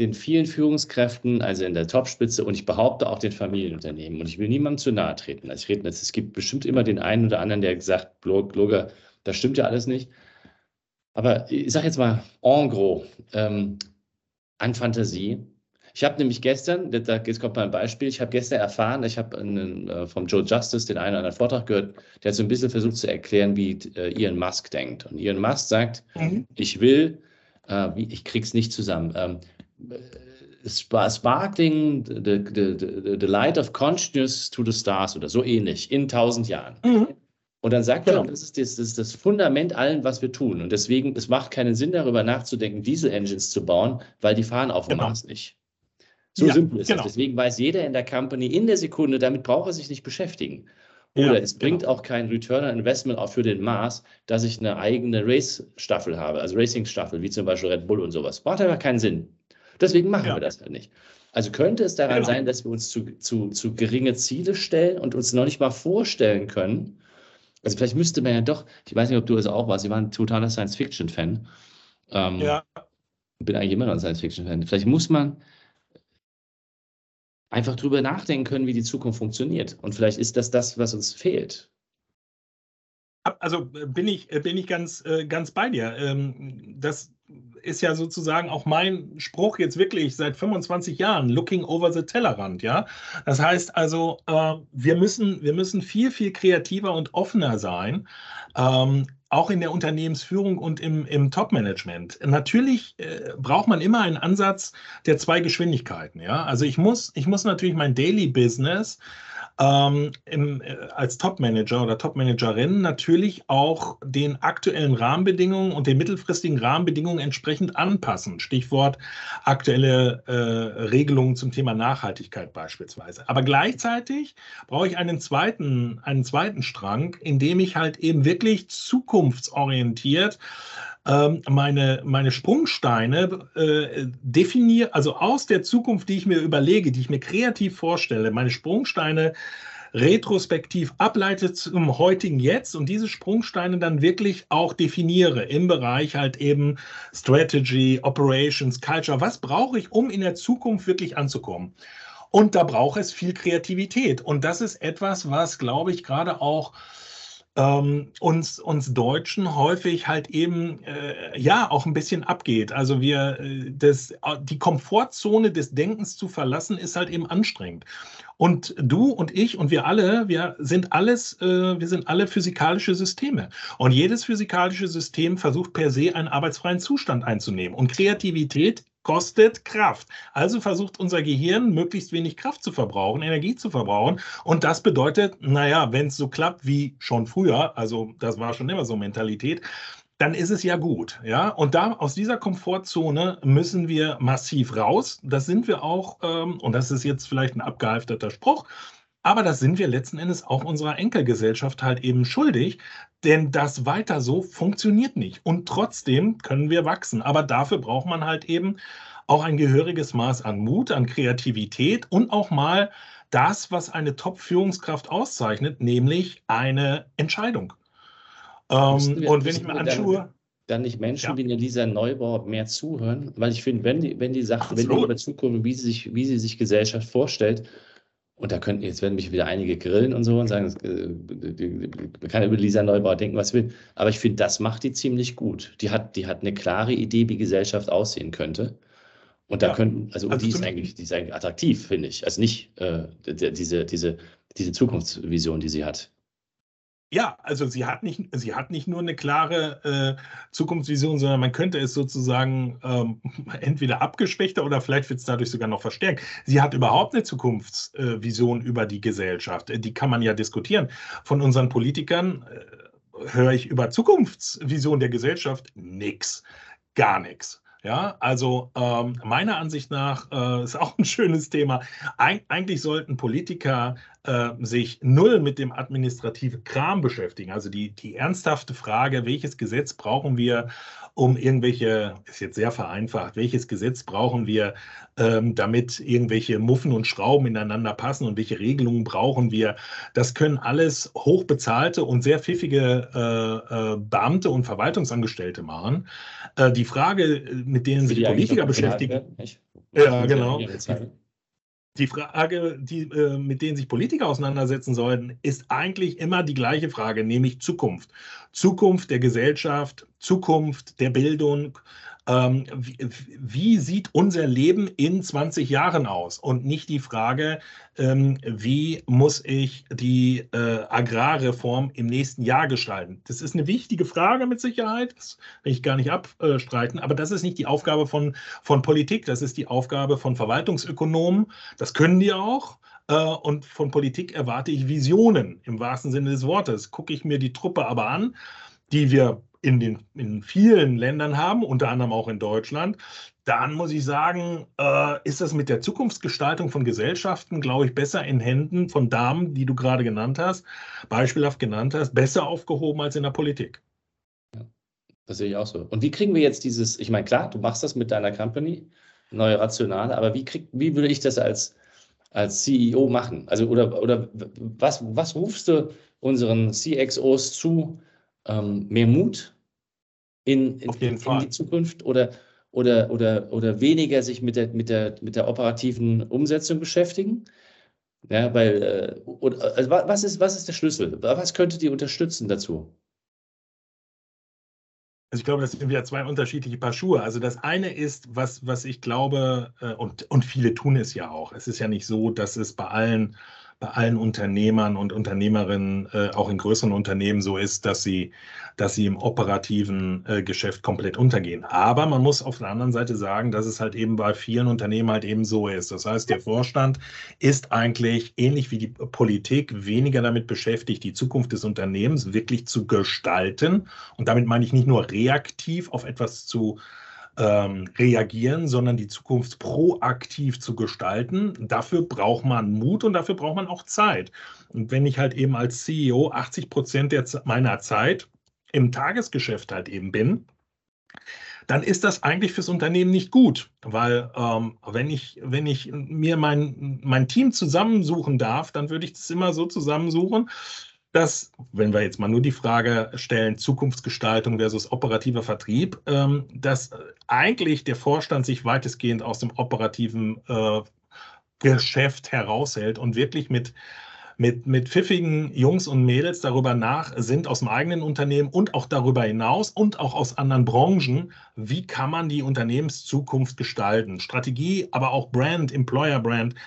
den vielen Führungskräften, also in der Topspitze und ich behaupte auch den Familienunternehmen. Und ich will niemandem zu nahe treten. Also ich rede, es gibt bestimmt immer den einen oder anderen, der gesagt, Blogger, das stimmt ja alles nicht. Aber ich sage jetzt mal en gros, ähm, an Fantasie. Ich habe nämlich gestern, jetzt kommt mal ein Beispiel, ich habe gestern erfahren, ich habe äh, vom Joe Justice den einen oder anderen Vortrag gehört, der hat so ein bisschen versucht zu erklären, wie äh, Elon Musk denkt. Und Elon Musk sagt, mhm. ich will, äh, ich krieg's nicht zusammen, ähm, sparkling the, the, the, light of consciousness to the stars oder so ähnlich in tausend Jahren. Mhm. Und dann sagt genau. er, das ist das, das ist das Fundament allen, was wir tun. Und deswegen, es macht keinen Sinn, darüber nachzudenken, Diesel-Engines zu bauen, weil die fahren auf dem genau. Mars nicht. So ja, simpel ist genau. das. Deswegen weiß jeder in der Company in der Sekunde, damit braucht er sich nicht beschäftigen. Oder ja, es bringt genau. auch kein Return on Investment auch für den Mars, dass ich eine eigene Race-Staffel habe, also Racing-Staffel, wie zum Beispiel Red Bull und sowas. Braucht einfach keinen Sinn. Deswegen machen ja. wir das halt nicht. Also könnte es daran genau. sein, dass wir uns zu, zu, zu geringe Ziele stellen und uns noch nicht mal vorstellen können. Also vielleicht müsste man ja doch, ich weiß nicht, ob du es auch warst, ich war ein totaler Science-Fiction-Fan. Ähm, ja. Bin eigentlich immer noch ein Science-Fiction-Fan. Vielleicht muss man einfach drüber nachdenken können, wie die Zukunft funktioniert. Und vielleicht ist das das, was uns fehlt. Also bin ich, bin ich ganz, äh, ganz bei dir. Ähm, das ist ja sozusagen auch mein Spruch jetzt wirklich seit 25 Jahren, looking over the Tellerrand, ja. Das heißt also, äh, wir müssen, wir müssen viel, viel kreativer und offener sein. Ähm, auch in der Unternehmensführung und im, im Top-Management. Natürlich äh, braucht man immer einen Ansatz der zwei Geschwindigkeiten. Ja? Also ich muss, ich muss natürlich mein Daily Business ähm, im, äh, als Top-Manager oder Top-Managerin natürlich auch den aktuellen Rahmenbedingungen und den mittelfristigen Rahmenbedingungen entsprechend anpassen. Stichwort aktuelle äh, Regelungen zum Thema Nachhaltigkeit beispielsweise. Aber gleichzeitig brauche ich einen zweiten, einen zweiten Strang, in dem ich halt eben wirklich zukunftsorientiert ähm, meine, meine Sprungsteine äh, definiere, also aus der Zukunft, die ich mir überlege, die ich mir kreativ vorstelle, meine Sprungsteine retrospektiv ableite zum heutigen Jetzt und diese Sprungsteine dann wirklich auch definiere im Bereich halt eben Strategy, Operations, Culture. Was brauche ich, um in der Zukunft wirklich anzukommen? Und da braucht es viel Kreativität. Und das ist etwas, was, glaube ich, gerade auch ähm, uns, uns Deutschen häufig halt eben äh, ja auch ein bisschen abgeht. Also wir äh, das, die Komfortzone des Denkens zu verlassen, ist halt eben anstrengend. Und du und ich und wir alle, wir sind alles, äh, wir sind alle physikalische Systeme. Und jedes physikalische System versucht per se einen arbeitsfreien Zustand einzunehmen. Und Kreativität kostet Kraft. Also versucht unser Gehirn möglichst wenig Kraft zu verbrauchen, Energie zu verbrauchen. Und das bedeutet, naja, wenn es so klappt wie schon früher, also das war schon immer so Mentalität, dann ist es ja gut. Ja? Und da aus dieser Komfortzone müssen wir massiv raus. Das sind wir auch, ähm, und das ist jetzt vielleicht ein abgehalfterter Spruch, aber das sind wir letzten Endes auch unserer Enkelgesellschaft halt eben schuldig, denn das weiter so funktioniert nicht. Und trotzdem können wir wachsen. Aber dafür braucht man halt eben auch ein gehöriges Maß an Mut, an Kreativität und auch mal das, was eine Top-Führungskraft auszeichnet, nämlich eine Entscheidung. Ähm, wir, und wenn ich mir anschaue. Dann nicht Menschen ja. wie Lisa Neubauer mehr zuhören, weil ich finde, wenn die, wenn die sagt, Absolut. wenn die über Zukunft, wie sie sich, wie sie sich Gesellschaft vorstellt, und da könnten jetzt werden mich wieder einige grillen und so und sagen, man kann über Lisa Neubauer denken, was will. Aber ich finde, das macht die ziemlich gut. Die hat, die hat eine klare Idee, wie Gesellschaft aussehen könnte. Und da ja. könnten, also, also die, ist eigentlich, die ist eigentlich attraktiv, finde ich. Also nicht äh, diese, diese, diese Zukunftsvision, die sie hat. Ja, also sie hat nicht, sie hat nicht nur eine klare äh, Zukunftsvision, sondern man könnte es sozusagen ähm, entweder abgeschwächter oder vielleicht wird es dadurch sogar noch verstärkt. Sie hat überhaupt eine Zukunftsvision äh, über die Gesellschaft. Die kann man ja diskutieren. Von unseren Politikern, äh, höre ich über Zukunftsvision der Gesellschaft nichts, gar nichts. Ja, also ähm, meiner Ansicht nach äh, ist auch ein schönes Thema. Eig eigentlich sollten Politiker äh, sich null mit dem administrativen Kram beschäftigen. Also die, die ernsthafte Frage, welches Gesetz brauchen wir, um irgendwelche, ist jetzt sehr vereinfacht, welches Gesetz brauchen wir, ähm, damit irgendwelche Muffen und Schrauben ineinander passen und welche Regelungen brauchen wir. Das können alles hochbezahlte und sehr pfiffige äh, äh, Beamte und Verwaltungsangestellte machen. Äh, die Frage, mit denen sich Politiker beschäftigen. Ja, genau. Die Frage, die, äh, mit denen sich Politiker auseinandersetzen sollten, ist eigentlich immer die gleiche Frage, nämlich Zukunft. Zukunft der Gesellschaft, Zukunft der Bildung, ähm, wie, wie, sieht unser Leben in 20 Jahren aus? Und nicht die Frage, ähm, wie muss ich die äh, Agrarreform im nächsten Jahr gestalten? Das ist eine wichtige Frage mit Sicherheit, das will ich gar nicht abstreiten, aber das ist nicht die Aufgabe von, von Politik, das ist die Aufgabe von Verwaltungsökonomen. Das können die auch. Äh, und von Politik erwarte ich Visionen im wahrsten Sinne des Wortes. Gucke ich mir die Truppe aber an, die wir in, den, in vielen Ländern haben, unter anderem auch in Deutschland, dann muss ich sagen, äh, ist das mit der Zukunftsgestaltung von Gesellschaften, glaube ich, besser in Händen von Damen, die du gerade genannt hast, beispielhaft genannt hast, besser aufgehoben als in der Politik. Das sehe ich auch so. Und wie kriegen wir jetzt dieses, ich meine, klar, du machst das mit deiner Company, neue Rationale, aber wie, krieg, wie würde ich das als, als CEO machen? Also, oder, oder was, was rufst du unseren CXOs zu, ähm, mehr Mut in, in, in, die Zukunft oder, oder, oder, oder weniger sich mit der, mit, der, mit der operativen Umsetzung beschäftigen? Ja, weil, äh, oder, also was, ist, was ist der Schlüssel? Was könnte die unterstützen dazu? Also ich glaube, das sind wieder zwei unterschiedliche Paar Schuhe. Also das eine ist, was, was ich glaube, äh, und, und viele tun es ja auch. Es ist ja nicht so, dass es bei allen bei allen Unternehmern und Unternehmerinnen, äh, auch in größeren Unternehmen so ist, dass sie, dass sie im operativen äh, Geschäft komplett untergehen. Aber man muss auf der anderen Seite sagen, dass es halt eben bei vielen Unternehmen halt eben so ist. Das heißt, der Vorstand ist eigentlich ähnlich wie die Politik weniger damit beschäftigt, die Zukunft des Unternehmens wirklich zu gestalten. Und damit meine ich nicht nur reaktiv auf etwas zu ähm, reagieren, sondern die Zukunft proaktiv zu gestalten. Dafür braucht man Mut und dafür braucht man auch Zeit. Und wenn ich halt eben als CEO 80 Prozent meiner Zeit im Tagesgeschäft halt eben bin, dann ist das eigentlich fürs Unternehmen nicht gut, weil ähm, wenn, ich, wenn ich mir mein, mein Team zusammensuchen darf, dann würde ich das immer so zusammensuchen, dass, wenn wir jetzt mal nur die Frage stellen, Zukunftsgestaltung versus operativer Vertrieb, ähm, dass eigentlich der Vorstand sich weitestgehend aus dem operativen äh, Geschäft heraushält und wirklich mit, mit, mit pfiffigen Jungs und Mädels darüber nach sind aus dem eigenen Unternehmen und auch darüber hinaus und auch aus anderen Branchen, wie kann man die Unternehmenszukunft gestalten. Strategie, aber auch Brand, Employer Brand äh,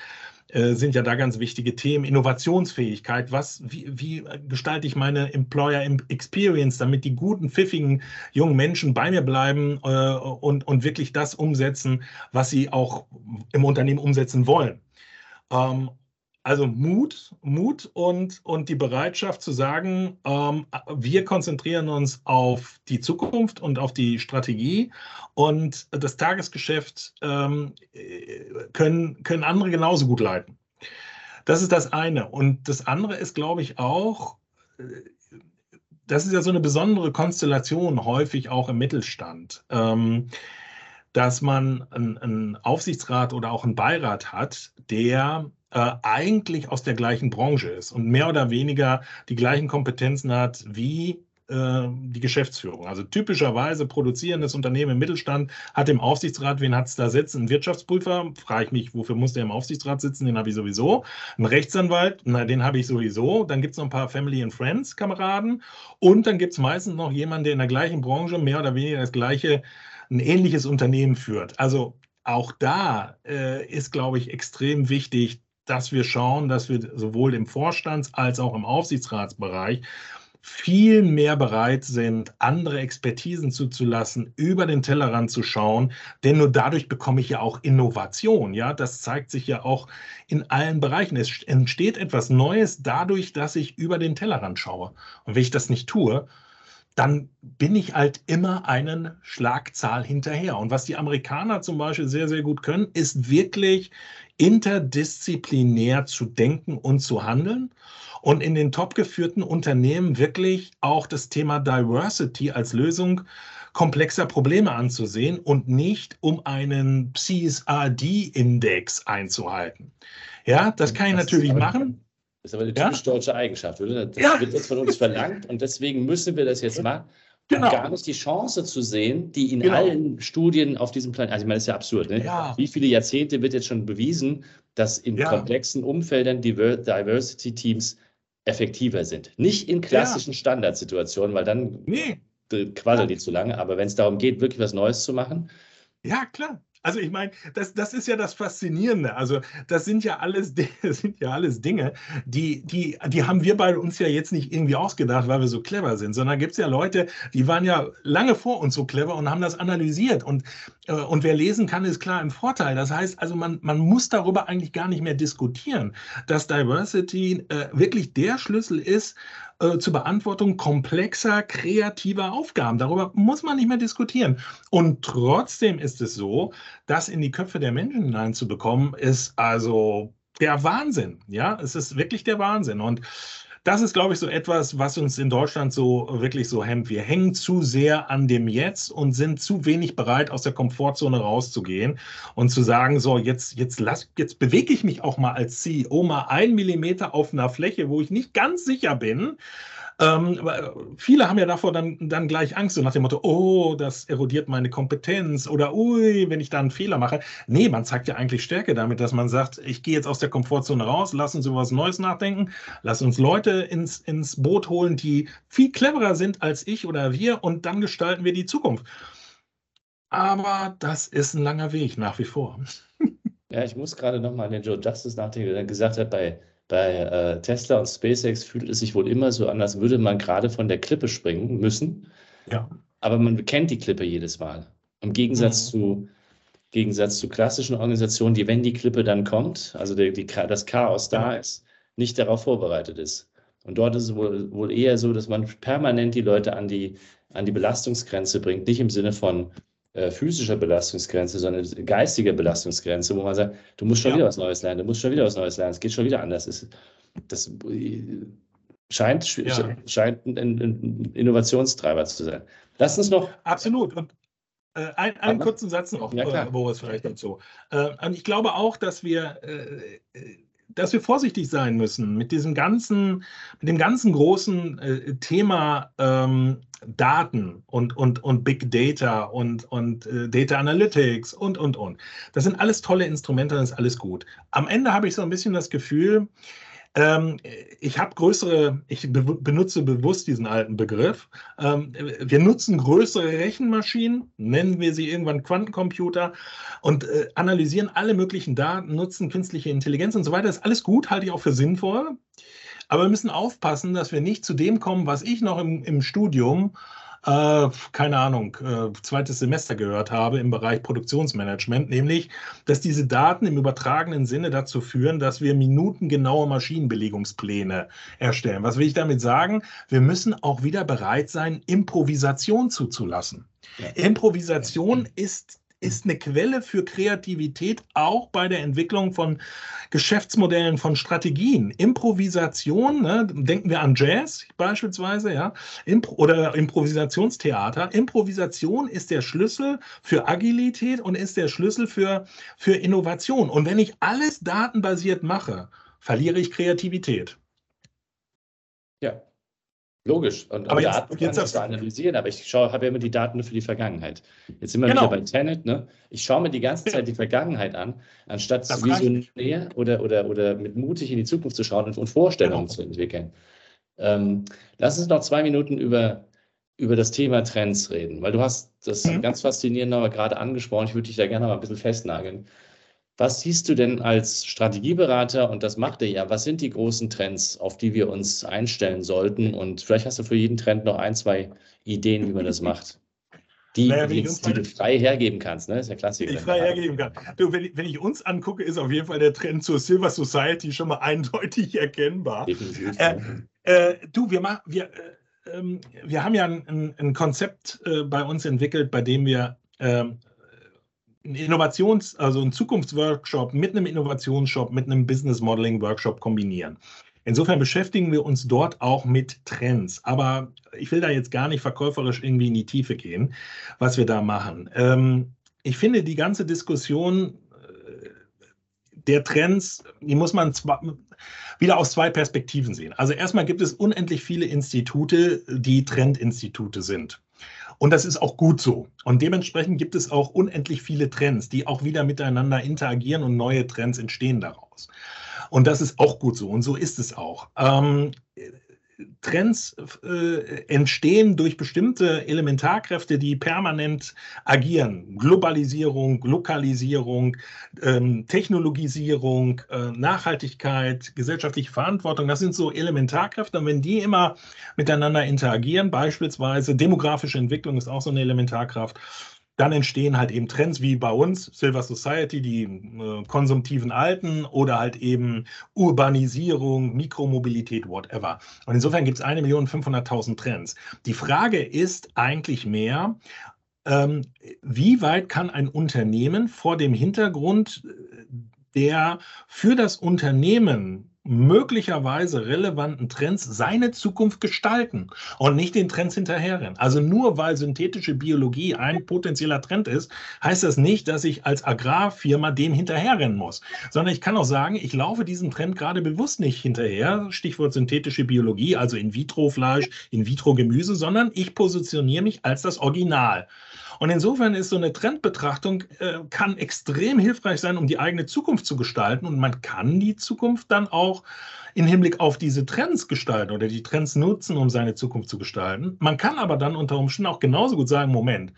sind ja da ganz wichtige Themen. Innovationsfähigkeit, was, wie, wie gestalte ich meine Employer Experience, damit die guten, pfiffigen jungen Menschen bei mir bleiben äh, und, und wirklich das umsetzen, was sie auch im Unternehmen umsetzen wollen. Ähm, also Mut, Mut und, und die Bereitschaft zu sagen, ähm, wir konzentrieren uns auf die Zukunft und auf die Strategie und das Tagesgeschäft ähm, können, können andere genauso gut leiten. Das ist das eine. Und das andere ist, glaube ich, auch, äh, das ist ja so eine besondere Konstellation häufig auch im Mittelstand. Ähm, dass man einen, einen Aufsichtsrat oder auch einen Beirat hat, der äh, eigentlich aus der gleichen Branche ist und mehr oder weniger die gleichen Kompetenzen hat wie äh, die Geschäftsführung. Also typischerweise produzierendes Unternehmen im Mittelstand hat im Aufsichtsrat, wen hat es da sitzen? Ein Wirtschaftsprüfer, frage ich mich, wofür muss der im Aufsichtsrat sitzen? Den habe ich sowieso. Ein Rechtsanwalt, na, den habe ich sowieso. Dann gibt es noch ein paar Family and Friends Kameraden und dann gibt es meistens noch jemanden, der in der gleichen Branche mehr oder weniger das gleiche, ein ähnliches Unternehmen führt. Also auch da äh, ist, glaube ich, extrem wichtig, dass wir schauen, dass wir sowohl im Vorstands- als auch im Aufsichtsratsbereich viel mehr bereit sind, andere Expertisen zuzulassen, über den Tellerrand zu schauen, denn nur dadurch bekomme ich ja auch Innovation. Ja, das zeigt sich ja auch in allen Bereichen. Es entsteht etwas Neues dadurch, dass ich über den Tellerrand schaue. Und wenn ich das nicht tue, dann bin ich halt immer einen Schlagzahl hinterher. Und was die Amerikaner zum Beispiel sehr, sehr gut können, ist wirklich interdisziplinär zu denken und zu handeln und in den top geführten Unternehmen wirklich auch das Thema Diversity als Lösung komplexer Probleme anzusehen und nicht um einen CSRD-Index einzuhalten. Ja, das kann ich das natürlich machen. Das ist aber eine typisch ja? deutsche Eigenschaft, oder? Das ja. wird jetzt von uns verlangt und deswegen müssen wir das jetzt machen. Genau. gar nicht die Chance zu sehen, die in genau. allen Studien auf diesem Planeten, also ich meine, das ist ja absurd, ne? ja. wie viele Jahrzehnte wird jetzt schon bewiesen, dass in komplexen Umfeldern Diversity-Teams effektiver sind. Nicht in klassischen. Standardsituationen, weil dann nee. quasselt die zu lange, aber wenn es darum geht, wirklich was Neues zu machen. Ja, klar. Also ich meine, das, das ist ja das Faszinierende. Also das sind ja alles, sind ja alles Dinge, die, die, die haben wir bei uns ja jetzt nicht irgendwie ausgedacht, weil wir so clever sind, sondern gibt es ja Leute, die waren ja lange vor uns so clever und haben das analysiert. Und, äh, und wer lesen kann, ist klar im Vorteil. Das heißt also, man, man muss darüber eigentlich gar nicht mehr diskutieren, dass Diversity äh, wirklich der Schlüssel ist, äh, zur Beantwortung komplexer, kreativer Aufgaben. Darüber muss man nicht mehr diskutieren. Und trotzdem ist es so, das in die Köpfe der Menschen hineinzubekommen, ist also der Wahnsinn. Ja, es ist wirklich der Wahnsinn. Und das ist, glaube ich, so etwas, was uns in Deutschland so wirklich so hemmt. Wir hängen zu sehr an dem Jetzt und sind zu wenig bereit, aus der Komfortzone rauszugehen und zu sagen, so, jetzt, jetzt lass, jetzt bewege ich mich auch mal als CEO mal ein Millimeter auf einer Fläche, wo ich nicht ganz sicher bin. Ähm, viele haben ja davor dann, dann gleich Angst, so nach dem Motto, oh, das erodiert meine Kompetenz oder ui, wenn ich da einen Fehler mache. Nee, man zeigt ja eigentlich Stärke damit, dass man sagt, ich gehe jetzt aus der Komfortzone raus, lass uns über was Neues nachdenken, lass uns Leute ins, ins Boot holen, die viel cleverer sind als ich oder wir und dann gestalten wir die Zukunft. Aber das ist ein langer Weg nach wie vor. Ja, ich muss gerade nochmal an den Joe Justice nachdenken, der gesagt hat, bei bei äh, Tesla und SpaceX fühlt es sich wohl immer so an, als würde man gerade von der Klippe springen müssen. Ja. Aber man kennt die Klippe jedes Mal. Im Gegensatz, mhm. zu, Gegensatz zu klassischen Organisationen, die, wenn die Klippe dann kommt, also die, die, das Chaos da ist, nicht darauf vorbereitet ist. Und dort ist es wohl, wohl eher so, dass man permanent die Leute an die, an die Belastungsgrenze bringt, nicht im Sinne von äh, physischer Belastungsgrenze, sondern geistige Belastungsgrenze, wo man sagt, du musst schon ja. wieder was Neues lernen, du musst schon wieder was Neues lernen, es geht schon wieder anders. Das, das scheint, ja. scheint ein, ein, Innovationstreiber zu sein. Lass uns noch. Absolut. Und äh, ein, einen kurzen Satz noch, ja, äh, Boris, vielleicht dazu. Äh, und ich glaube auch, dass wir äh, dass wir vorsichtig sein müssen mit diesem ganzen, mit dem ganzen großen äh, Thema ähm, Daten und, und, und Big Data und, und äh, Data Analytics und, und, und. Das sind alles tolle Instrumente, das ist alles gut. Am Ende habe ich so ein bisschen das Gefühl, ähm, ich habe größere, ich be benutze bewusst diesen alten Begriff. Ähm, wir nutzen größere Rechenmaschinen, nennen wir sie irgendwann Quantencomputer und äh, analysieren alle möglichen Daten, nutzen künstliche Intelligenz und so weiter. Das ist alles gut, halte ich auch für sinnvoll. Aber wir müssen aufpassen, dass wir nicht zu dem kommen, was ich noch im, im Studium äh, keine Ahnung, äh, zweites Semester gehört habe im Bereich Produktionsmanagement, nämlich, dass diese Daten im übertragenen Sinne dazu führen, dass wir minutengenaue Maschinenbelegungspläne erstellen. Was will ich damit sagen? Wir müssen auch wieder bereit sein, Improvisation zuzulassen. Improvisation ist ist eine Quelle für Kreativität auch bei der Entwicklung von Geschäftsmodellen, von Strategien. Improvisation, ne, denken wir an Jazz beispielsweise, ja, Impro oder Improvisationstheater. Improvisation ist der Schlüssel für Agilität und ist der Schlüssel für, für Innovation. Und wenn ich alles datenbasiert mache, verliere ich Kreativität. Ja, Logisch. Und, aber jetzt, Daten jetzt kann ich analysieren, aber ich habe ja immer die Daten für die Vergangenheit. Jetzt sind wir genau. wieder bei Tenet. Ne? Ich schaue mir die ganze Zeit die Vergangenheit an, anstatt das visionär oder, oder, oder mit mutig in die Zukunft zu schauen und, und Vorstellungen genau. zu entwickeln. Ähm, lass uns noch zwei Minuten über, über das Thema Trends reden, weil du hast das mhm. ganz faszinierend aber gerade angesprochen. Ich würde dich da gerne mal ein bisschen festnageln. Was siehst du denn als Strategieberater, und das macht ihr ja, was sind die großen Trends, auf die wir uns einstellen sollten? Und vielleicht hast du für jeden Trend noch ein, zwei Ideen, wie man das macht. Die, naja, die, die du frei hergeben kannst, ne? Das ist ja Klassiker. Die ich frei hergeben kann. Du, wenn, ich, wenn ich uns angucke, ist auf jeden Fall der Trend zur Silver Society schon mal eindeutig erkennbar. Definitiv. Äh, äh, du, wir, machen, wir, äh, ähm, wir haben ja ein, ein Konzept äh, bei uns entwickelt, bei dem wir einen Innovations-, also einen Zukunftsworkshop mit einem Innovationsshop, mit einem Business Modeling Workshop kombinieren. Insofern beschäftigen wir uns dort auch mit Trends. Aber ich will da jetzt gar nicht verkäuferisch irgendwie in die Tiefe gehen, was wir da machen. Ähm, ich finde die ganze Diskussion äh, der Trends, die muss man zwar wieder aus zwei Perspektiven sehen. Also erstmal gibt es unendlich viele Institute, die Trendinstitute sind. Und das ist auch gut so. Und dementsprechend gibt es auch unendlich viele Trends, die auch wieder miteinander interagieren und neue Trends entstehen daraus. Und das ist auch gut so. Und so ist es auch. Ähm, Trends äh, entstehen durch bestimmte Elementarkräfte, die permanent agieren. Globalisierung, Lokalisierung, ähm, Technologisierung, äh, Nachhaltigkeit, gesellschaftliche Verantwortung, das sind so Elementarkräfte. Und wenn die immer miteinander interagieren, beispielsweise demografische Entwicklung ist auch so eine Elementarkraft, dann entstehen halt eben Trends wie bei uns, Silver Society, die äh, konsumtiven Alten oder halt eben Urbanisierung, Mikromobilität, whatever. Und insofern gibt es 1.500.000 Trends. Die Frage ist eigentlich mehr, ähm, wie weit kann ein Unternehmen vor dem Hintergrund äh, der für das Unternehmen möglicherweise relevanten Trends seine Zukunft gestalten und nicht den Trends hinterherrennen. Also nur weil synthetische Biologie ein potenzieller Trend ist, heißt das nicht, dass ich als Agrarfirma dem hinterherrennen muss, sondern ich kann auch sagen, ich laufe diesem Trend gerade bewusst nicht hinterher, Stichwort synthetische Biologie, also In-vitro-Fleisch, In-vitro-Gemüse, sondern ich positioniere mich als das Original. Und insofern ist so eine Trendbetrachtung, äh, kann extrem hilfreich sein, um die eigene Zukunft zu gestalten. Und man kann die Zukunft dann auch im Hinblick auf diese Trends gestalten oder die Trends nutzen, um seine Zukunft zu gestalten. Man kann aber dann unter Umständen auch genauso gut sagen, Moment,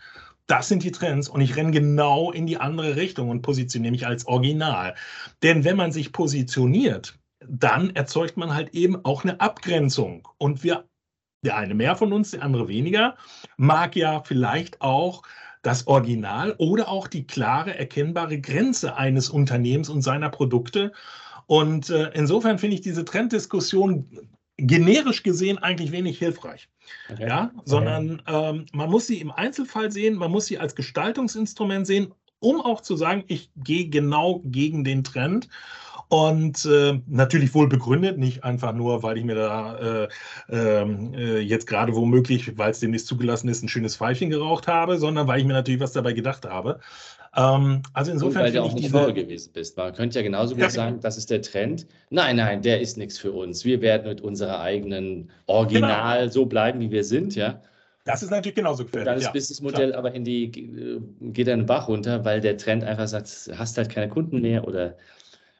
das sind die Trends und ich renne genau in die andere Richtung und positioniere mich als Original. Denn wenn man sich positioniert, dann erzeugt man halt eben auch eine Abgrenzung. Und wir der eine mehr von uns, der andere weniger, mag ja vielleicht auch das Original oder auch die klare, erkennbare Grenze eines Unternehmens und seiner Produkte. Und äh, insofern finde ich diese Trenddiskussion generisch gesehen eigentlich wenig hilfreich. Okay. Ja, sondern ähm, man muss sie im Einzelfall sehen, man muss sie als Gestaltungsinstrument sehen, um auch zu sagen, ich gehe genau gegen den Trend und äh, natürlich wohl begründet, nicht einfach nur, weil ich mir da äh, ähm, äh, jetzt gerade womöglich, weil es demnächst zugelassen ist, ein schönes Pfeifchen geraucht habe, sondern weil ich mir natürlich was dabei gedacht habe. Ähm, also insofern. Und weil du auch nicht faul gewesen bist. Man könnte ja genauso gut ja, sagen, das ist der Trend. Nein, nein, der ist nichts für uns. Wir werden mit unserer eigenen Original genau. so bleiben, wie wir sind, ja. Das ist natürlich genauso gefährlich. Dann ist ja, Businessmodell klar. aber in die, äh, geht dann Bach runter, weil der Trend einfach sagt, hast halt keine Kunden mehr oder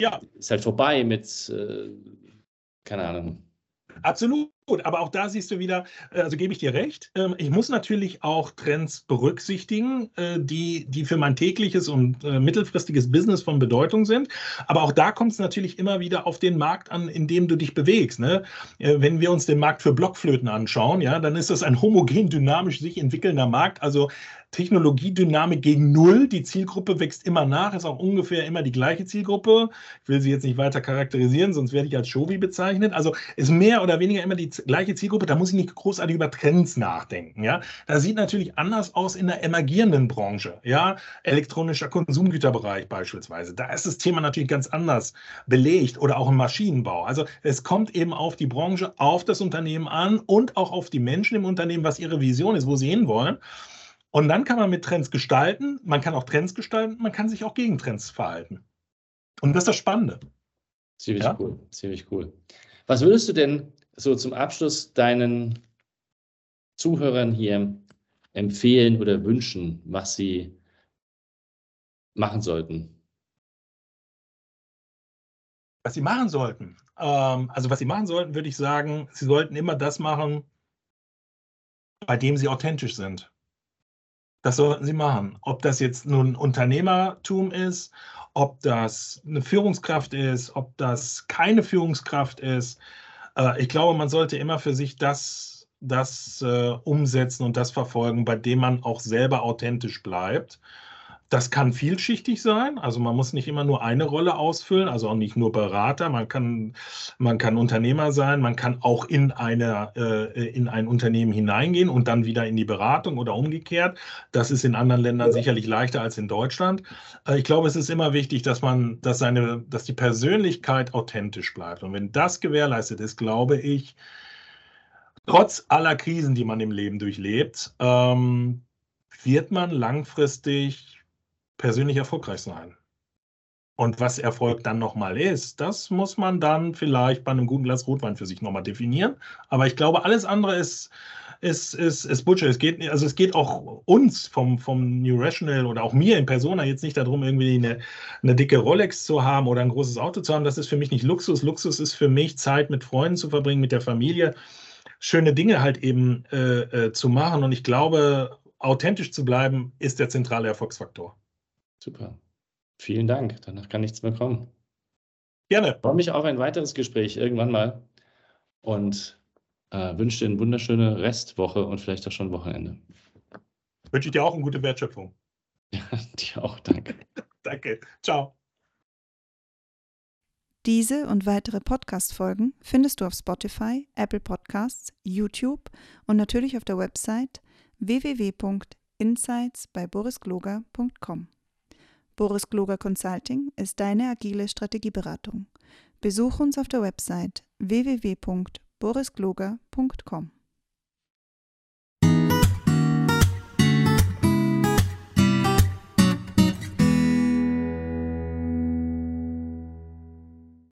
ja. ist halt vorbei mit, äh, keine Ahnung. Absolut. Aber auch da siehst du wieder, äh, also gebe ich dir recht. Ähm, ich muss natürlich auch Trends berücksichtigen, äh, die, die für mein tägliches und äh, mittelfristiges Business von Bedeutung sind. Aber auch da kommt es natürlich immer wieder auf den Markt an, in dem du dich bewegst. Ne? Wenn wir uns den Markt für Blockflöten anschauen, ja, dann ist das ein homogen, dynamisch sich entwickelnder Markt. Also Technologiedynamik gegen Null. Die Zielgruppe wächst immer nach, ist auch ungefähr immer die gleiche Zielgruppe. Ich will sie jetzt nicht weiter charakterisieren, sonst werde ich als Shovi bezeichnet. Also ist mehr oder weniger immer die gleiche Zielgruppe. Da muss ich nicht großartig über Trends nachdenken. Ja, das sieht natürlich anders aus in der emergierenden Branche. Ja, elektronischer Konsumgüterbereich beispielsweise. Da ist das Thema natürlich ganz anders belegt oder auch im Maschinenbau. Also es kommt eben auf die Branche, auf das Unternehmen an und auch auf die Menschen im Unternehmen, was ihre Vision ist, wo sie hinwollen. Und dann kann man mit Trends gestalten, man kann auch Trends gestalten, man kann sich auch gegen Trends verhalten. Und das ist das Spannende. Ziemlich ja? cool, ziemlich cool. Was würdest du denn so zum Abschluss deinen Zuhörern hier empfehlen oder wünschen, was sie machen sollten? Was sie machen sollten? Ähm, also was sie machen sollten, würde ich sagen, sie sollten immer das machen, bei dem sie authentisch sind. Das sollten Sie machen. Ob das jetzt nun Unternehmertum ist, ob das eine Führungskraft ist, ob das keine Führungskraft ist. Äh, ich glaube, man sollte immer für sich das, das äh, umsetzen und das verfolgen, bei dem man auch selber authentisch bleibt. Das kann vielschichtig sein. Also man muss nicht immer nur eine Rolle ausfüllen, also auch nicht nur Berater. Man kann, man kann Unternehmer sein, man kann auch in, eine, äh, in ein Unternehmen hineingehen und dann wieder in die Beratung oder umgekehrt. Das ist in anderen Ländern sicherlich leichter als in Deutschland. Äh, ich glaube, es ist immer wichtig, dass man, dass seine, dass die Persönlichkeit authentisch bleibt. Und wenn das gewährleistet ist, glaube ich, trotz aller Krisen, die man im Leben durchlebt, ähm, wird man langfristig persönlich erfolgreich sein. Und was Erfolg dann nochmal ist, das muss man dann vielleicht bei einem guten Glas Rotwein für sich nochmal definieren. Aber ich glaube, alles andere ist, ist, ist, ist Bullshit. Es geht, also es geht auch uns vom, vom New Rational oder auch mir in Persona jetzt nicht darum, irgendwie eine, eine dicke Rolex zu haben oder ein großes Auto zu haben. Das ist für mich nicht Luxus. Luxus ist für mich Zeit mit Freunden zu verbringen, mit der Familie, schöne Dinge halt eben äh, äh, zu machen. Und ich glaube, authentisch zu bleiben, ist der zentrale Erfolgsfaktor. Super. Vielen Dank. Danach kann nichts mehr kommen. Gerne. Ich freue mich auf ein weiteres Gespräch irgendwann mal und äh, wünsche dir eine wunderschöne Restwoche und vielleicht auch schon Wochenende. Wünsche ich dir auch eine gute Wertschöpfung. Ja, dir auch. Danke. Danke. Ciao. Diese und weitere Podcast-Folgen findest du auf Spotify, Apple Podcasts, YouTube und natürlich auf der Website www.insights bei borisgloger.com. Boris Gloger Consulting ist deine agile Strategieberatung. Besuch uns auf der Website www.borisgloger.com.